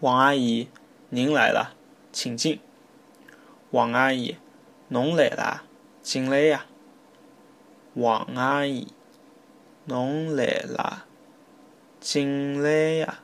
王阿姨您来了请进。王阿姨侬来啦进来呀。王阿姨侬来啦进来呀。